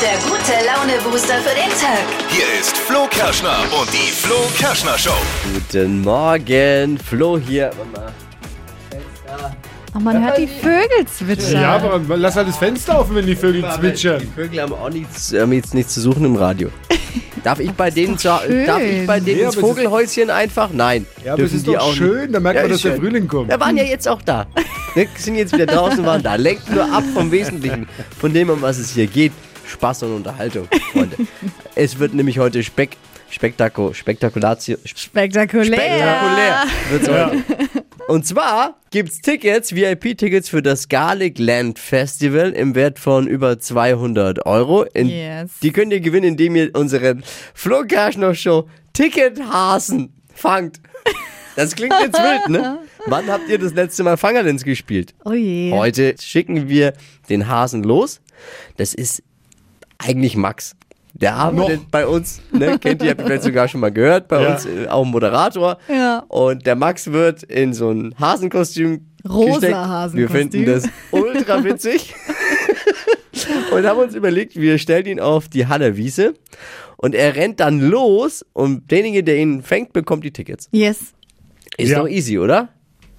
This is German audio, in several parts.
der gute Laune-Booster für den Tag. Hier ist Flo Kerschner und die Flo Kerschner Show. Guten Morgen, Flo hier. Mama. Oh, man hört die Vögel zwitschern. Ja, aber lass halt das Fenster offen, wenn die Vögel zwitschern. Die Vögel haben auch nichts, haben jetzt nichts zu suchen im Radio. Darf ich bei denen, zu, darf ich bei denen Ja, ins Vogelhäuschen einfach? Nein. Ja, aber es ist die doch auch schön, nicht. da merkt Ja, man, dass der schön. Frühling kommt. Wir waren ja jetzt auch da. Ne, sind jetzt wieder draußen, waren da. Lenkt nur ab vom Wesentlichen, von dem, um was es hier geht. Spaß und Unterhaltung, Freunde. es wird nämlich heute Speck, Spektako, Spektakulatio, Spektakulär. spektakulär wird's heute. Und zwar gibt's Tickets, VIP-Tickets für das Garlic Land Festival im Wert von über 200 Euro. In, Yes. Die könnt ihr gewinnen, indem ihr unseren Flo Kerschner Show Tickethasen fangt. Das klingt jetzt wild, ne? Wann habt ihr das letzte Mal Fangerlens gespielt? Oh je. Heute schicken wir den Hasen los. Das ist eigentlich Max. Der arbeitet bei uns, ne, kennt ihr, habt ihr vielleicht sogar schon mal gehört, bei Ja. uns äh, auch Moderator. Ja. Und der Max wird in so ein Hasenkostüm Rosa gesteckt. Hasenkostüm. Wir finden das ultra witzig. und haben uns überlegt, wir stellen ihn auf die Hallerwiese und er rennt dann los und derjenige, der ihn fängt, bekommt die Tickets. Yes. Ist Ja. doch easy, oder?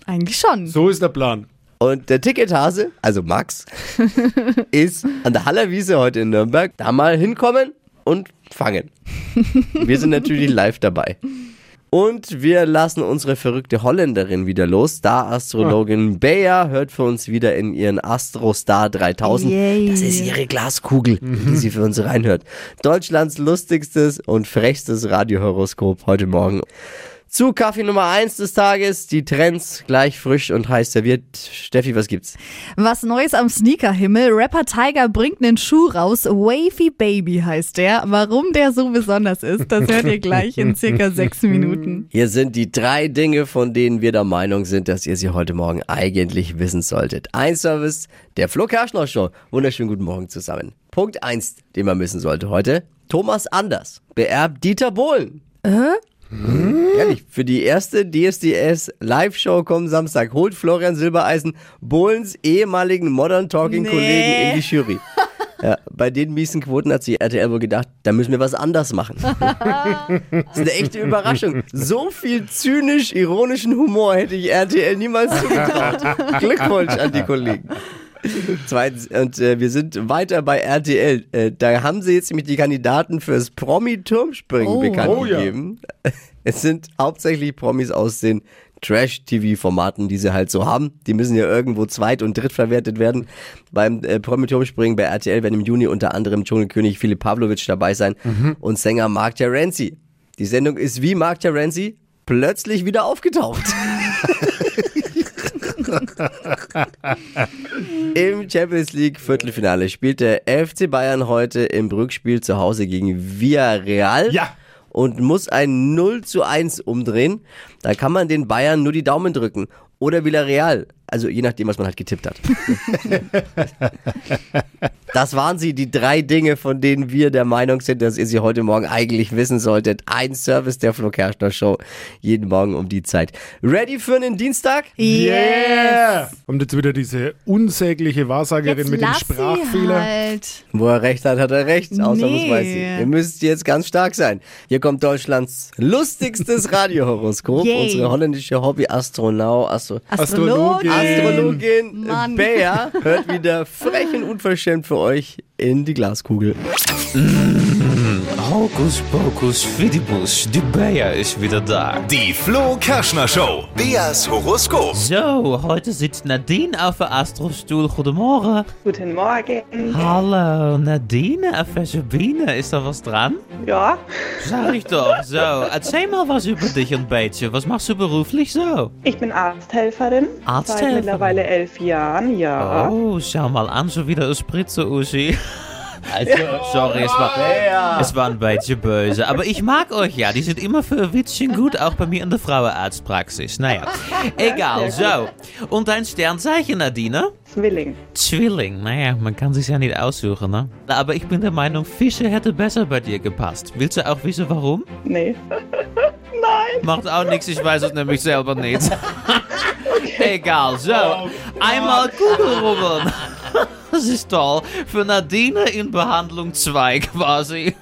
Eigentlich schon. So ist der Plan. Und der Tickethase, also Max, ist an der Hallerwiese heute in Nürnberg. Da mal hinkommen und fangen. Wir sind natürlich live dabei. Und wir lassen unsere verrückte Holländerin wieder los. Star-Astrologin Bea hört für uns wieder in ihren Astrostar 3000. Yay. Das ist ihre Glaskugel, die sie für uns reinhört. Deutschlands lustigstes und frechstes Radiohoroskop heute Morgen. Zu Kaffee Nummer 1 des Tages, die Trends gleich frisch und heiß serviert. Steffi, was gibt's? Was Neues am Sneakerhimmel. Rapper Tiger bringt einen Schuh raus. Wavy Baby heißt der. Warum der so besonders ist, das hört ihr gleich in circa sechs Minuten. Hier sind die drei Dinge, von denen wir der Meinung sind, dass ihr sie heute Morgen eigentlich wissen solltet. Ein Service der Flo Kerschner Show. Wunderschönen guten Morgen zusammen. Punkt eins, den man wissen sollte heute. Thomas Anders beerbt Dieter Bohlen. Ehrlich, für die erste DSDS Live-Show kommen Samstag holt Florian Silbereisen Bohlens ehemaligen Modern Talking-Kollegen Nee. in die Jury. Ja, bei den miesen Quoten hat sich RTL wohl gedacht, da müssen wir was anders machen. das ist eine echte Überraschung. So viel zynisch ironischen Humor hätte ich RTL niemals zugetraut. Glückwunsch an die Kollegen. Zweitens, und äh, wir sind weiter bei RTL. Äh, da haben sie jetzt nämlich die Kandidaten fürs Promi-Turmspringen Oh. bekannt Oh ja. gegeben. Es sind hauptsächlich Promis aus den Trash-TV-Formaten, die sie halt so haben. Die müssen ja irgendwo zweit- und drittverwertet werden. Beim äh, Promi-Turmspringen bei RTL werden im Juni unter anderem Dschungelkönig Philipp Pavlovic dabei sein und Sänger Mark Terenzi. Die Sendung ist wie Mark Terenzi plötzlich wieder aufgetaucht. Im Champions League Viertelfinale spielt der FC Bayern heute im Rückspiel zu Hause gegen Villarreal. Ja. Und muss ein 0 zu 1 umdrehen. Da kann man den Bayern nur die Daumen drücken. Oder Villarreal. Also je nachdem, was man halt getippt hat. Das waren sie, die drei Dinge, von denen wir der Meinung sind, dass ihr sie heute Morgen eigentlich wissen solltet. Ein Service der Flo Kerschner Show. Jeden Morgen um die Zeit. Ready für einen Dienstag? Yeah! Und jetzt wieder diese unsägliche Wahrsagerin Jetzt mit dem Sprachfehler. halt. Wo er recht hat, hat er recht. Außer Nee. muss weiß sie. Ihr müsst jetzt ganz stark sein. Hier kommt Deutschlands lustigstes Radiohoroskop. Unsere holländische Hobby-Astronaut, Astro Astrologin. Astrologin Mann. Bea hört wieder frech und unverschämt für euch in die Glaskugel. Hokus pokus fidibus, die Bea ist wieder da. Die Flo Kerschner Show. Beas Horoskop. So, heute sitzt Nadine auf der Astrostuhl. Goedemorgen. Guten Morgen. Hallo, Nadine, auf Sabine, ist da was dran? Ja, Sag ich doch. So, erzähl mal was über dich ein bisschen. Was machst du beruflich so? ich bin Arzthelferin. Arzthelferin? Seit mittlerweile elf Jahren, ja. Oh, schau mal an, so wieder ein Spritzer, Uschi. Also, sorry, es war, es war ein bisschen böse. Aber ich mag euch ja. Die sind immer für ein Witzchen gut, auch bei mir in der Frauenarztpraxis. Naja, egal. So, und dein Sternzeichen, Nadine? Zwilling. Zwilling. Naja, man kann sich ja nicht aussuchen, ne? Aber ich bin der Meinung, Fische hätte besser bei dir gepasst. Willst du auch wissen, warum? Nee. Macht auch nichts, ich weiß es nämlich selber nicht. Egal, so. Einmal Kugelrubbeln. Das ist toll. Für Nadine in Behandlung 2 quasi.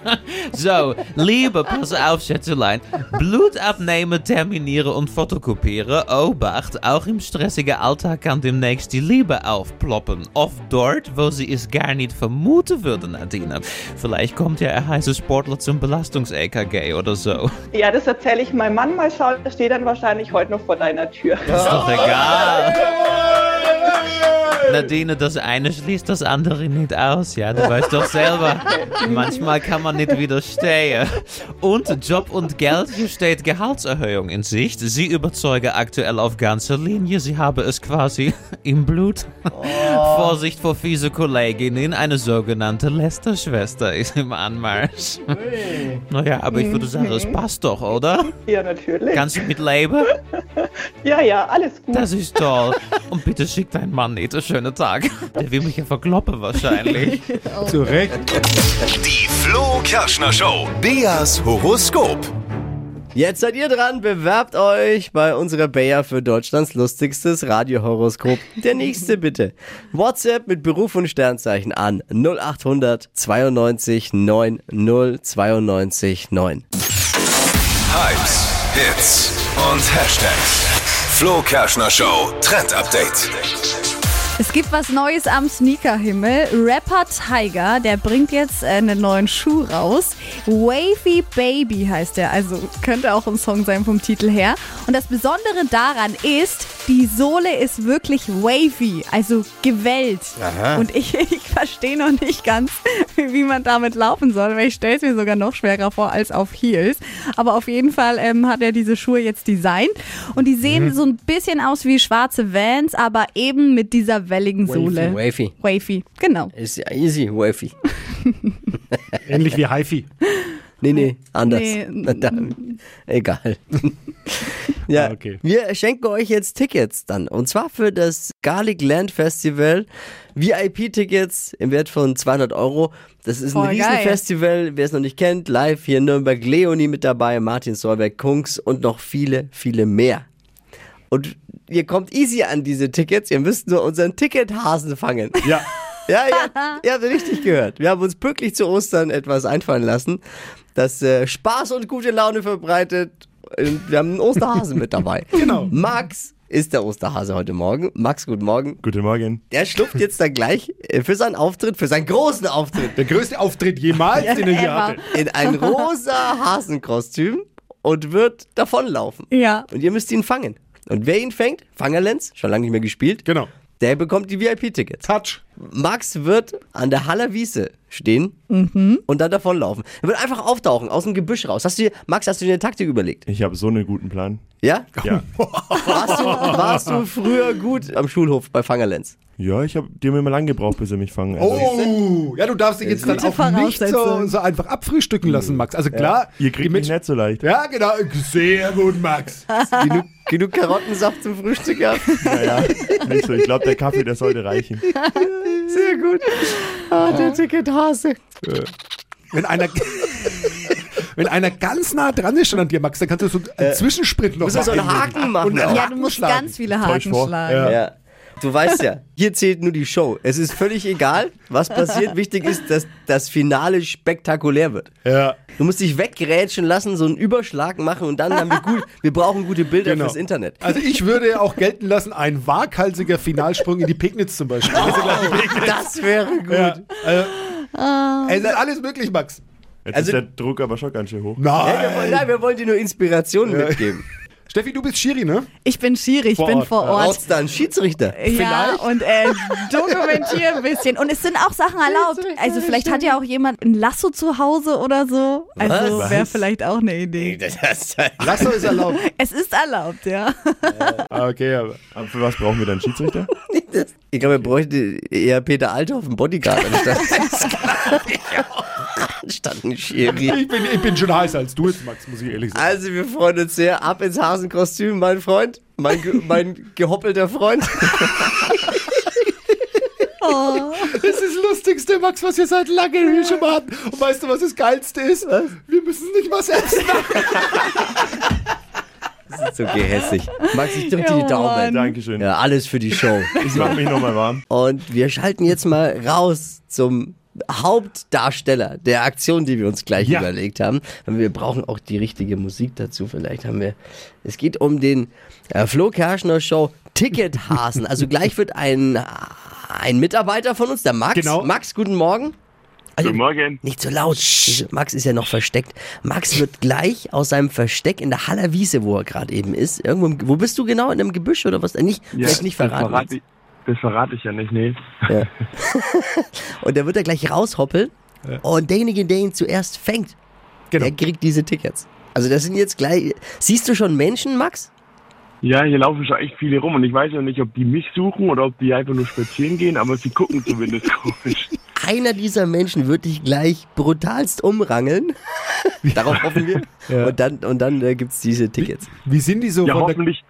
So, Liebe, pass auf, Schätzelein. Blut abnehmen, terminieren und fotokopieren. Obacht, auch im stressigen Alltag kann demnächst die Liebe aufploppen. Oft dort, wo sie es gar nicht vermuten würde, Nadine. Vielleicht kommt ja ein heißer Sportler zum Belastungs-EKG oder so. Ja, das erzähle ich meinem Mann mal schauen. Der steht dann wahrscheinlich heute noch vor deiner Tür. Ist doch egal. Nadine, das eine schließt das andere nicht aus, ja, du weißt doch selber. Manchmal kann man nicht widerstehen. Und Job und Geld, hier steht Gehaltserhöhung in Sicht. Sie überzeugen aktuell auf ganzer Linie, sie haben es quasi im Blut. Vorsicht vor fiese Kolleginnen, eine sogenannte Lästerschwester ist im Anmarsch. Naja, aber ich würde sagen, es passt doch, oder? Ja, natürlich. Kannst du mit leben? Ja, ja, alles gut. Das ist toll. Und bitte schick deinen Mann nicht. Einen schönen Tag. Der will mich ja verkloppen wahrscheinlich. Zu Recht. Die Flo Kerschner Show. Beas Horoskop. Jetzt seid ihr dran, bewerbt euch bei unserer Bayer für Deutschlands lustigstes Radiohoroskop. Der nächste bitte. WhatsApp mit Beruf und Sternzeichen an 0800 92 9 092 9. Hypes, Hits und Hashtags. Flo Kerschner Show Trend Update. Es gibt was Neues am Sneakerhimmel. Rapper Tiger, der bringt jetzt äh, einen neuen Schuh raus. Wavy Baby heißt er. Also könnte auch ein Song sein vom Titel her. Und das Besondere daran ist, die Sohle ist wirklich wavy, also gewellt. Und ich, ich verstehe noch nicht ganz, wie man damit laufen soll, weil ich stelle es mir sogar noch schwerer vor als auf Heels. Aber auf jeden Fall ähm, hat er diese Schuhe jetzt designt. Und die sehen so ein bisschen aus wie schwarze Vans, aber eben mit dieser welligen Sohle. Wavy. Wavy, genau. Ist ja easy, Wavy. Ähnlich wie HiFi. Nee, nee, anders. Nee. Egal. ja, Ah, okay. wir schenken euch jetzt Tickets dann. Und zwar für das Garlic Land Festival. VIP-Tickets im Wert von 200 Euro. Das ist ein Voll geil. Riesenfestival. Wer es noch nicht kennt, live hier in Nürnberg. Leonie mit dabei, Martin Solberg, Kungs und noch viele, viele mehr. Und ihr kommt easy an diese Tickets. Ihr müsst nur unseren Tickethasen fangen. Ja. Ja, ja, ihr habt richtig gehört. Wir haben uns pünktlich zu Ostern etwas einfallen lassen, das äh, Spaß und gute Laune verbreitet. Und Wir haben einen Osterhasen mit dabei. Genau. Max ist der Osterhase heute Morgen. Max, guten Morgen. Guten Morgen. Der schlupft jetzt dann gleich äh, für seinen Auftritt, für seinen großen Auftritt, Der größte Auftritt jemals, den er hier hatte. in ein rosa Hasenkostüm und wird davonlaufen. Ja. Und ihr müsst ihn fangen. Und wer ihn fängt, Fangerlenz, schon lange nicht mehr gespielt, Genau. Der bekommt die VIP-Tickets. Touch. Max wird an der Haller Wiese stehen und dann davonlaufen. Er wird einfach auftauchen, aus dem Gebüsch raus. Hast du dir, Max, hast du dir eine Taktik überlegt? Ich habe so einen guten Plan. Ja? Ja. Warst du, warst du früher gut am Schulhof bei Fangerlenz? Ja, ich habe die haben immer lang gebraucht, bis sie mich fangen. Also, Oh, ja, du darfst dich jetzt dann auch nicht so, so einfach abfrühstücken lassen, Max. Also klar, Ihr die kriegt mich nicht so leicht. Ja, genau. Sehr gut, Max. Genug, genug Karottensaft zum Frühstück gehabt? Naja, nicht so. Ich glaube, der Kaffee, der sollte reichen. Sehr gut. Ah, der Tickethase. Wenn einer, wenn einer ganz nah dran ist schon an dir, Max, dann kannst du so einen Zwischensprint noch Musst du so einen. Haken machen? Ja, du musst schlagen. ganz viele Haken schlagen. Ja. Ja. Du weißt ja, hier zählt nur die Show. Es ist völlig egal, was passiert. Wichtig ist, dass das Finale spektakulär wird. Ja. Du musst dich weggerätschen lassen, so einen Überschlag machen und dann haben wir gut, wir brauchen gute Bilder Genau. fürs Internet. Also ich würde auch gelten lassen, ein waghalsiger Finalsprung in die Pegnitz zum Beispiel. Also Pegnitz. Das wäre gut. Ja. Also, es ist alles möglich, Max. Jetzt Also- ist der Druck aber schon ganz schön hoch. Ja, wir wollen, Nein. nein, wir wollen dir nur Inspirationen mitgeben. Steffi, du bist Schiri, ne? Ich bin Schiri, ich Vor bin Ort. vor Ort. Brauchst da einen Schiedsrichter? Ja, Vielleicht. und äh, dokumentiere ein bisschen. Und es sind auch Sachen erlaubt. Also vielleicht hat ja auch jemand ein Lasso zu Hause oder so. Also Was? wäre vielleicht auch eine Idee. Lasso ist erlaubt. Es ist erlaubt, ja. Ah, Okay, aber Aber für was brauchen wir dann Schiedsrichter? ich glaube, wir bräuchten eher Peter Althoff, einen Bodyguard, anstatt, anstatt einen Schiri. ich bin, ich bin schon heißer als du jetzt, Max, muss ich ehrlich sagen. Also, wir freuen uns sehr. Ab ins Hasenkostüm, mein Freund. Mein, ge mein gehoppelter Freund. Das ist das Lustigste, Max, was wir seit langem hier schon mal hatten. Und weißt du, was das Geilste ist? Wir müssen nicht was essen. Das ist so gehässig. Max, ich drück dir Ja, die Daumen. Mann. Dankeschön. Ja, alles für die Show. Ich mach mich nochmal warm. Und wir schalten jetzt mal raus zum Hauptdarsteller der Aktion, die wir uns gleich Ja. überlegt haben. Aber Wir brauchen auch die richtige Musik dazu. Vielleicht haben wir. Es geht um den äh, Flo Kerschner Show Tickethasen. Also gleich wird ein, ein Mitarbeiter von uns, der Max. Genau. Max, guten Morgen. Also, Guten Morgen. Nicht so laut. Max ist ja noch versteckt. Max wird gleich aus seinem Versteck in der Haller Wiese, wo er gerade eben ist. Irgendwo, im- wo bist du genau? In einem Gebüsch oder was? Äh, Nicht, vielleicht nicht verraten. verrate, ich, das verrate ich ja nicht, nee. Und der wird da gleich raushoppeln. Und derjenige, der ihn zuerst fängt, Genau. der kriegt diese Tickets. Also das sind jetzt gleich. Siehst du schon Menschen, Max? Ja, hier laufen schon echt viele rum und ich weiß ja nicht, ob die mich suchen oder ob die einfach nur spazieren gehen, aber sie gucken zumindest komisch. Einer dieser Menschen wird dich gleich brutalst umrangeln. Darauf hoffen wir. Ja. Und dann, und dann äh, gibt's diese Tickets. Wie sind die so Ja, von der hoffentlich,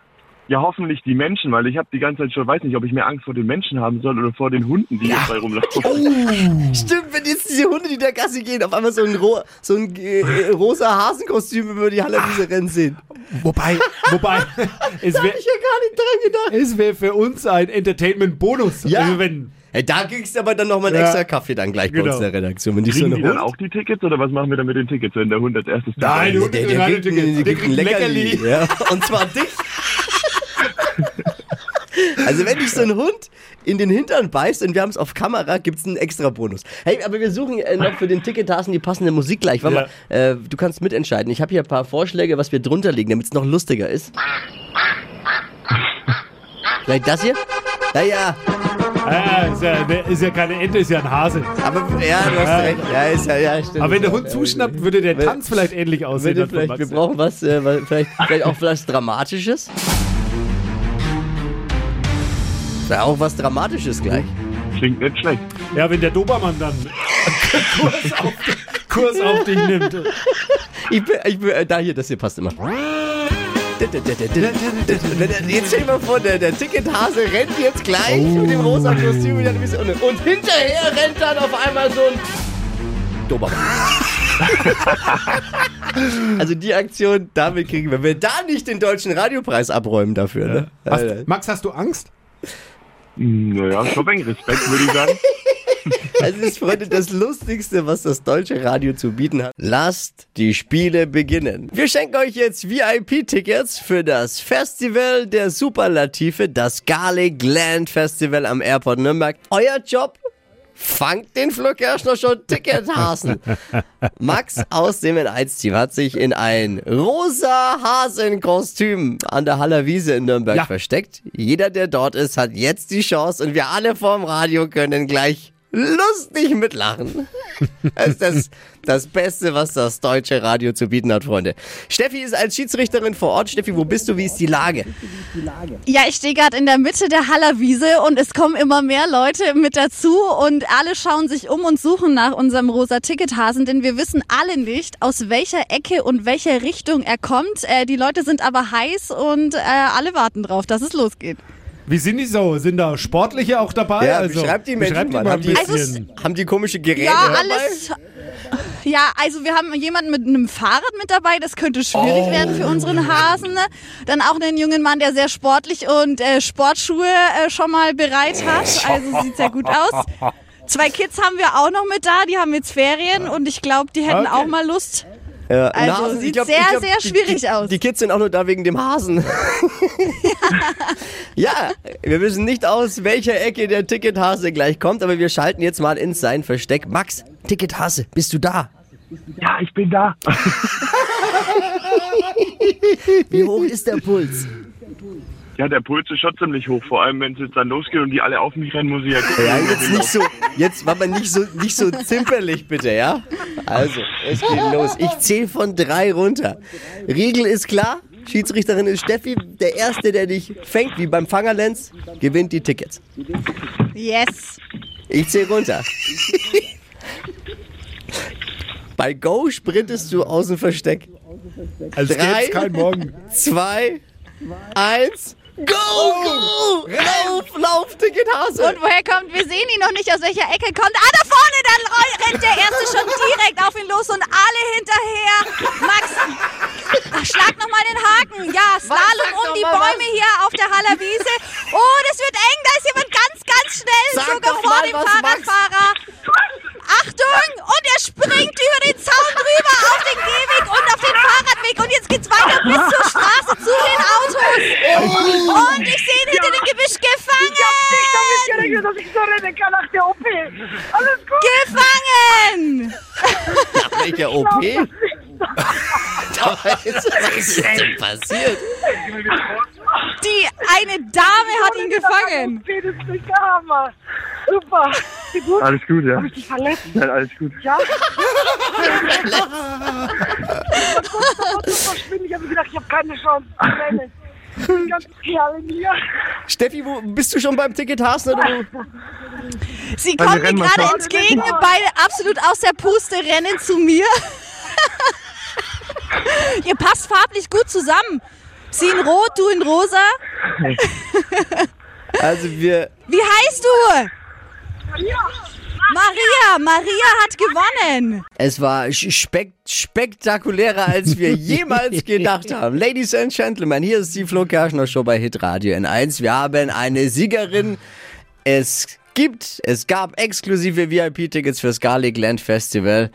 ja, hoffentlich die Menschen, weil ich habe die ganze Zeit schon, weiß nicht, ob ich mehr Angst vor den Menschen haben soll oder vor den Hunden, die hier frei rumlaufen. Stimmt, wenn jetzt diese Hunde, die der Gasse gehen, auf einmal so ein, ro so ein äh, rosa Hasenkostüm über die Hallerwiese rennen sehen. Wobei, wobei, es wäre ja gar nicht dran gedacht. es wär für uns ein Entertainment-Bonus. Ja. Also wenn, Hey, da kriegst du aber dann nochmal einen Ja. extra Kaffee dann gleich bei Genau. uns in der Redaktion. Wenn so Kriegen eine die dann Hund auch die Tickets oder was machen wir dann mit den Tickets, wenn der Hund als erstes Nein? Der, der, Nein, kriegt, der der kriegt ein der kriegt ein Leckerli. Leckerli. Ja, und zwar dich. Also wenn dich so ein Hund in den Hintern beißt und wir haben es auf Kamera, gibt es einen extra Bonus. Hey, aber wir suchen äh, noch für den Ticketassen die passende Musik gleich. Warte Ja. mal, äh, du kannst mitentscheiden. Ich habe hier ein paar Vorschläge, was wir drunter legen, damit es noch lustiger ist. Vielleicht das hier? Naja, ah, ist, ja, ist ja keine Ente, ist ja ein Hase. aber ja, du hast recht. Ja, ist ja, ja, stimmt. Aber wenn der Hund zuschnappt, würde der Tanz vielleicht ähnlich aussehen. Vielleicht, wir brauchen was, äh, was- vielleicht, vielleicht auch was Dramatisches. Ja, auch was Dramatisches gleich. Klingt nicht schlecht. Ja, wenn der Dobermann dann Kurs auf, Kurs auf dich nimmt. Ich bin, ich bin, äh, da hier, das hier passt immer. Jetzt stell dir mal vor, der, der Tickethase rennt jetzt gleich mit dem rosa Kostüm wieder ein bisschen unten. Und hinterher rennt dann auf einmal so ein Dobermann. also die Aktion, damit kriegen wir. Wenn wir da nicht den deutschen Radiopreis abräumen dafür, ne? Alter. Hast, Max, hast du Angst? Hm, Naja, schon ein Respekt, würde ich sagen. Es ist, Freunde, das Lustigste, was das deutsche Radio zu bieten hat. Lasst die Spiele beginnen. Wir schenken euch jetzt VIP-Tickets für das Festival der Superlative, das Garlic Land Festival am Airport Nürnberg. Euer Job? Fangt den Flo Kerschner schon Tickethasen. Max aus dem N1-Team hat sich in ein rosa Hasenkostüm an der Haller Wiese in Nürnberg Ja. versteckt. Jeder, der dort ist, hat jetzt die Chance und wir alle vorm Radio können gleich lustig mitlachen. Das ist das, das Beste, was das deutsche Radio zu bieten hat, Freunde. Steffi ist als Schiedsrichterin vor Ort. Steffi, wo bist du? Wie ist die Lage? Ja, ich stehe gerade in der Mitte der Hallerwiese und es kommen immer mehr Leute mit dazu und alle schauen sich um und suchen nach unserem rosa Tickethasen, denn wir wissen alle nicht, aus welcher Ecke und welcher Richtung er kommt. Äh, die Leute sind aber heiß und äh, alle warten drauf, dass es losgeht. Wie sind die so? Sind da Sportliche auch dabei? Ja, also, beschreib die Menschen beschreib die mal. Haben die- bisschen. Haben die komische Geräte Ja, dabei? alles. Ja, also wir haben jemanden mit einem Fahrrad mit dabei, das könnte schwierig Oh. werden für unseren Hasen. ne? Dann auch einen jungen Mann, der sehr sportlich und äh, Sportschuhe äh, schon mal bereit hat. Also sieht sehr gut aus. Zwei Kids haben wir auch noch mit da, die haben jetzt Ferien und ich glaube, die hätten Okay. auch mal Lust. Ja, Also, ein Hasen, sieht sehr, sehr die- schwierig die, aus. Die Kids sind auch nur da wegen dem Hasen. ja, wir wissen nicht aus, welcher Ecke der Tickethase gleich kommt, aber wir schalten jetzt mal in sein Versteck. Max, Tickethase, bist du da? Ja, ich bin da. Wie hoch ist der Puls? Ja, der Puls ist schon ziemlich hoch, vor allem wenn es jetzt dann losgeht und die alle auf mich rennen, muss ich ja gucken. Ja, jetzt ich nicht so, jetzt war man nicht so, nicht so zimperlich, bitte, ja? Also, es geht los. Ich zähle von drei runter. Regel ist klar. Schiedsrichterin ist Steffi. Der Erste, der dich fängt, wie beim Fangerlenz, gewinnt die Tickets. Yes. Ich zähle runter. Bei Go sprintest du aus dem Versteck. Als Drei. kein Morgen. Zwei, eins, go, go! Lauf, lauf, Tickethase! Und woher kommt, wir sehen ihn noch nicht, aus welcher Ecke kommt. Ah, da vorne, dann rennt der Erste schon direkt auf ihn los und alle hinterher. Max, ach, schlag nochmal den Haken. Ja, Slalom um die Bäume hier auf der Hallerwiese. Oh, das wird eng, da ist jemand ganz, ganz schnell, Sag sogar vor dem was, Max. Fahrradfahrer. Achtung! Und er springt über den Zaun drüber auf den Gehweg und auf den Fahrradweg. Und jetzt geht's weiter bis zur Straße Autos. Und ich sehe ihn hinter dem Gebüsch gefangen. gerechnet, dass ich so rennen kann nach der OP. Alles gut. Gefangen! Welcher OP? Was ist denn passiert? Die eine Dame hat ihn gefangen. Das ist nicht der Hammer. Super. Gut? Alles gut, ja. Hab ich dich verletzt? Nein, alles gut. Ja? Ich war kurz davor zu verschwinden. Ich habe gedacht, ich habe keine Chance. Ich bin ganz. Steffi, wo bist du schon beim Ticket Hasen oder? Sie Also kommen mir gerade entgegen, beide absolut aus der Puste, rennen zu mir. Ihr passt farblich gut zusammen. Sie in Rot, du in Rosa. Also wir, Wie heißt du? Maria. Maria hat gewonnen. es war spek spektakulärer, als wir jemals gedacht haben. Ladies and Gentlemen, hier ist die Flo Kerschner Show bei Hit Radio N1. Wir haben eine Siegerin. Es gibt, es gab exklusive VIP-Tickets fürs Garlic Land Festival.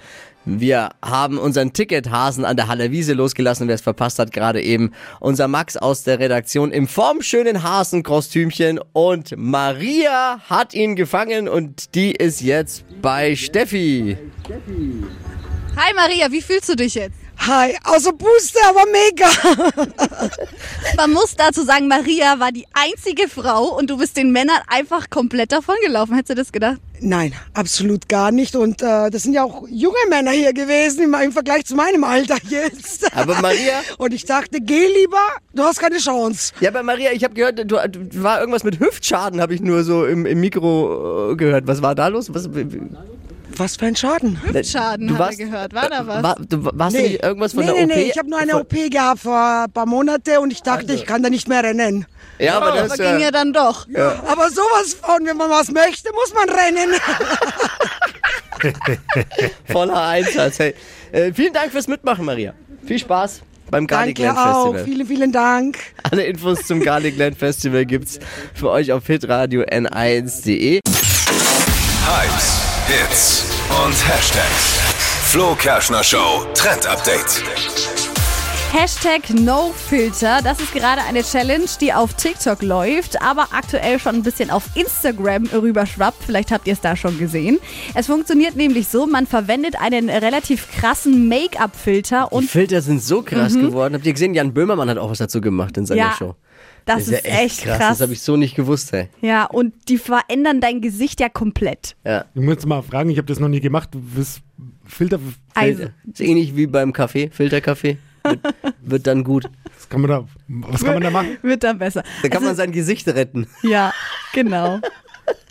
Wir haben unseren Tickethasen an der Halle Wiese losgelassen. Wer es verpasst hat, gerade eben unser Max aus der Redaktion im formschönen Hasenkostümchen. Und Maria hat ihn gefangen und die ist jetzt bei Steffi. Hi Maria, wie fühlst du dich jetzt? Hi, außer Puste, aber mega. Man muss dazu sagen, Maria war die einzige Frau und du bist den Männern einfach komplett davongelaufen. Hättest du das gedacht? Nein, absolut gar nicht. Und äh, das sind ja auch junge Männer hier gewesen im, im Vergleich zu meinem Alter jetzt. Aber Maria, Und ich dachte, geh lieber, du hast keine Chance. ja, aber Maria, ich habe gehört, du, du war irgendwas mit Hüftschaden, habe ich nur so im, im Mikro äh, gehört. Was war da los? Was, Was für ein Schaden. Schaden, du hat warst, er gehört. War da was? War, du, warst du nicht irgendwas von nee, der nee, OP? nee, ich habe nur eine OP gehabt vor ein paar Monaten und ich dachte, ich kann da nicht mehr rennen. Ja, aber das Aber ging ja äh, dann doch. Aber sowas von, wenn man was möchte, muss man rennen. voller Einsatz. Hey, äh, vielen Dank fürs Mitmachen, Maria. Viel Spaß beim Garlic Danke Land auch, Festival. vielen, vielen Dank. Alle Infos zum Garlic Land Festival gibt's für euch auf hitradio n1.de. Hypes, Hits und Hashtags. Flo Kerschner Show Trend Update. Hashtag NoFilter, das ist gerade eine Challenge, die auf TikTok läuft, aber aktuell schon ein bisschen auf Instagram rüberschwappt. Vielleicht habt ihr es da schon gesehen. Es funktioniert nämlich so, man verwendet einen relativ krassen Make-up-Filter Die und Filter sind so krass geworden. Habt ihr gesehen, Jan Böhmermann hat auch was dazu gemacht in seiner Mhm. Ja, Show. Das ist, ja echt krass. Das habe ich so nicht gewusst, hey. Ja, und die verändern dein Gesicht ja komplett. Ja. Ich muss mal fragen, ich habe das noch nie gemacht. Was Filter, Also, Ist ähnlich wie beim Kaffee, Filterkaffee. Wird, wird dann gut. was kann man da, was kann man da machen? wird dann besser. Da kann Also, man sein Gesicht retten. Ja, genau.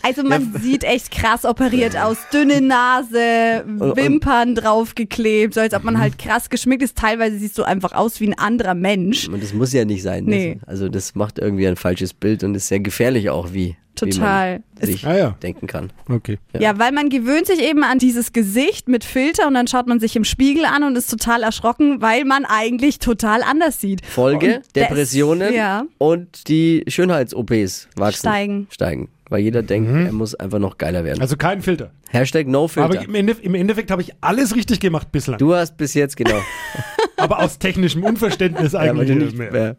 Also man sieht echt krass operiert aus. Dünne Nase, Wimpern draufgeklebt, so als ob man halt krass geschminkt ist. Teilweise siehst du einfach aus wie ein anderer Mensch. Und das muss ja nicht sein. Nee. Das, also das macht irgendwie ein falsches Bild und ist sehr gefährlich auch, wie, Total. wie man sich Ah ja. denken kann. Okay. Ja. weil man gewöhnt sich eben an dieses Gesicht mit Filter und dann schaut man sich im Spiegel an und ist total erschrocken, weil man eigentlich total anders sieht. Folge, Und das- Depressionen Ja. und die Schönheits-OPs wachsen. Steigen. Steigen. Weil jeder denkt, er muss einfach noch geiler werden. Also kein Filter. Hashtag Aber NoFilter. im, Ende, im Endeffekt habe ich alles richtig gemacht bislang. Du hast bis jetzt genau. Aber aus technischem Unverständnis ja, eigentlich du nicht mehr. mehr.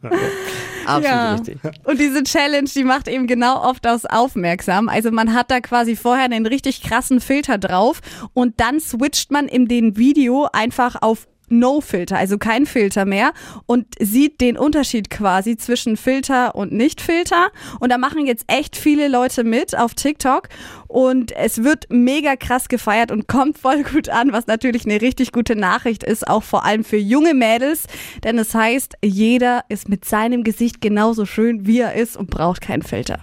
Absolut Ja. richtig. Und diese Challenge, die macht eben genau oft aus aufmerksam. Also man hat da quasi vorher einen richtig krassen Filter drauf und dann switcht man in dem Video einfach auf No-Filter, also kein Filter mehr und sieht den Unterschied quasi zwischen Filter und Nicht-Filter. Und da machen jetzt echt viele Leute mit auf TikTok und es wird mega krass gefeiert und kommt voll gut an, was natürlich eine richtig gute Nachricht ist, auch vor allem für junge Mädels, denn es heißt, jeder ist mit seinem Gesicht genauso schön, wie er ist und braucht keinen Filter.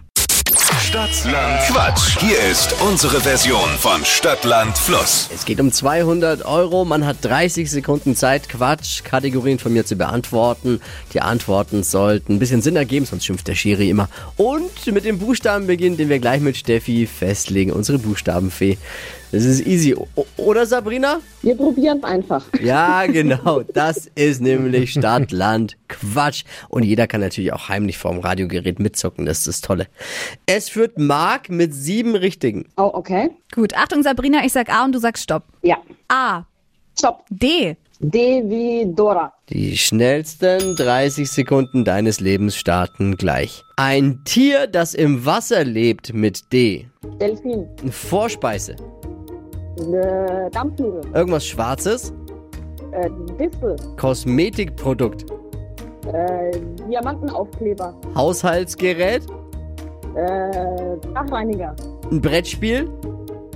Stadtland Quatsch. Hier ist unsere Version von Stadtland Fluss. Es geht um 200 Euro. Man hat 30 Sekunden Zeit, Quatsch, Kategorien von mir zu beantworten. Die Antworten sollten ein bisschen Sinn ergeben, sonst schimpft der Schiri immer. Und mit dem Buchstaben beginnen, den wir gleich mit Steffi festlegen, unsere Buchstabenfee. Das ist easy. O oder Sabrina? Wir probieren es einfach. Ja, genau. Das ist nämlich Stadt, Land, Quatsch. Und jeder kann natürlich auch heimlich vorm Radiogerät mitzocken. Das ist das Tolle. Es führt Marc mit sieben Richtigen. Oh, okay. Gut, Achtung Sabrina, ich sag A und du sagst Stopp. Ja. A. Stopp. D. D wie Dora. Die schnellsten 30 Sekunden deines Lebens starten gleich. Ein Tier, das im Wasser lebt mit D. Delfin. Vorspeise. Äh, Dampfnudel. Irgendwas Schwarzes. Äh, Distel. Kosmetikprodukt. Äh, Diamantenaufkleber. Haushaltsgerät. Äh, Dachreiniger. Ein Brettspiel.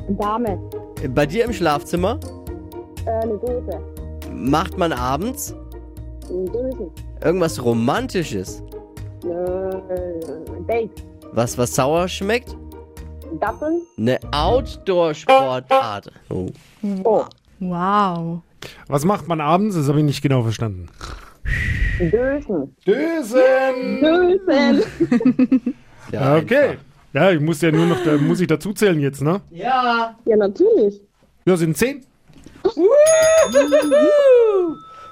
Dame. Bei dir im Schlafzimmer. Äh, eine Dose. Macht man abends. Dösen. Irgendwas Romantisches. Äh, Date. Was, was sauer schmeckt. Datteln. Eine Outdoor-Sportart. Oh. Oh. Wow. Was macht man abends? Das habe ich nicht genau verstanden. Dösen. Dösen! Dösen. Ja, Okay. Ja, ich muss ja nur noch, da muss ich dazu zählen jetzt, ne? Ja. Ja, natürlich. Ja, sind zehn.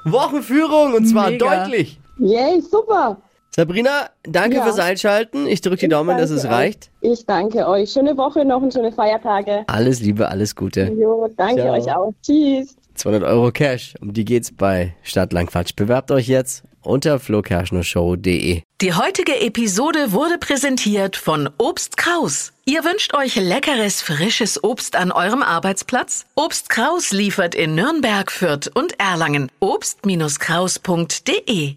Wochenführung und zwar Mega. deutlich. Yay, super. Sabrina, danke Ja. fürs Einschalten. Ich drücke die Daumen, dass es danke reicht. Euch. Ich danke euch. Schöne Woche noch und schöne Feiertage. Alles Liebe, alles Gute. Jo, danke Ciao. euch auch. Tschüss. 200 Euro Cash, um die geht's bei Stadtlandquatsch. Bewerbt euch jetzt unter flokerschnershow.de. Die heutige Episode wurde präsentiert von Obst Kraus. Ihr wünscht euch leckeres, frisches Obst an eurem Arbeitsplatz? Obst Kraus liefert in Nürnberg, Fürth und Erlangen. Obst-Kraus.de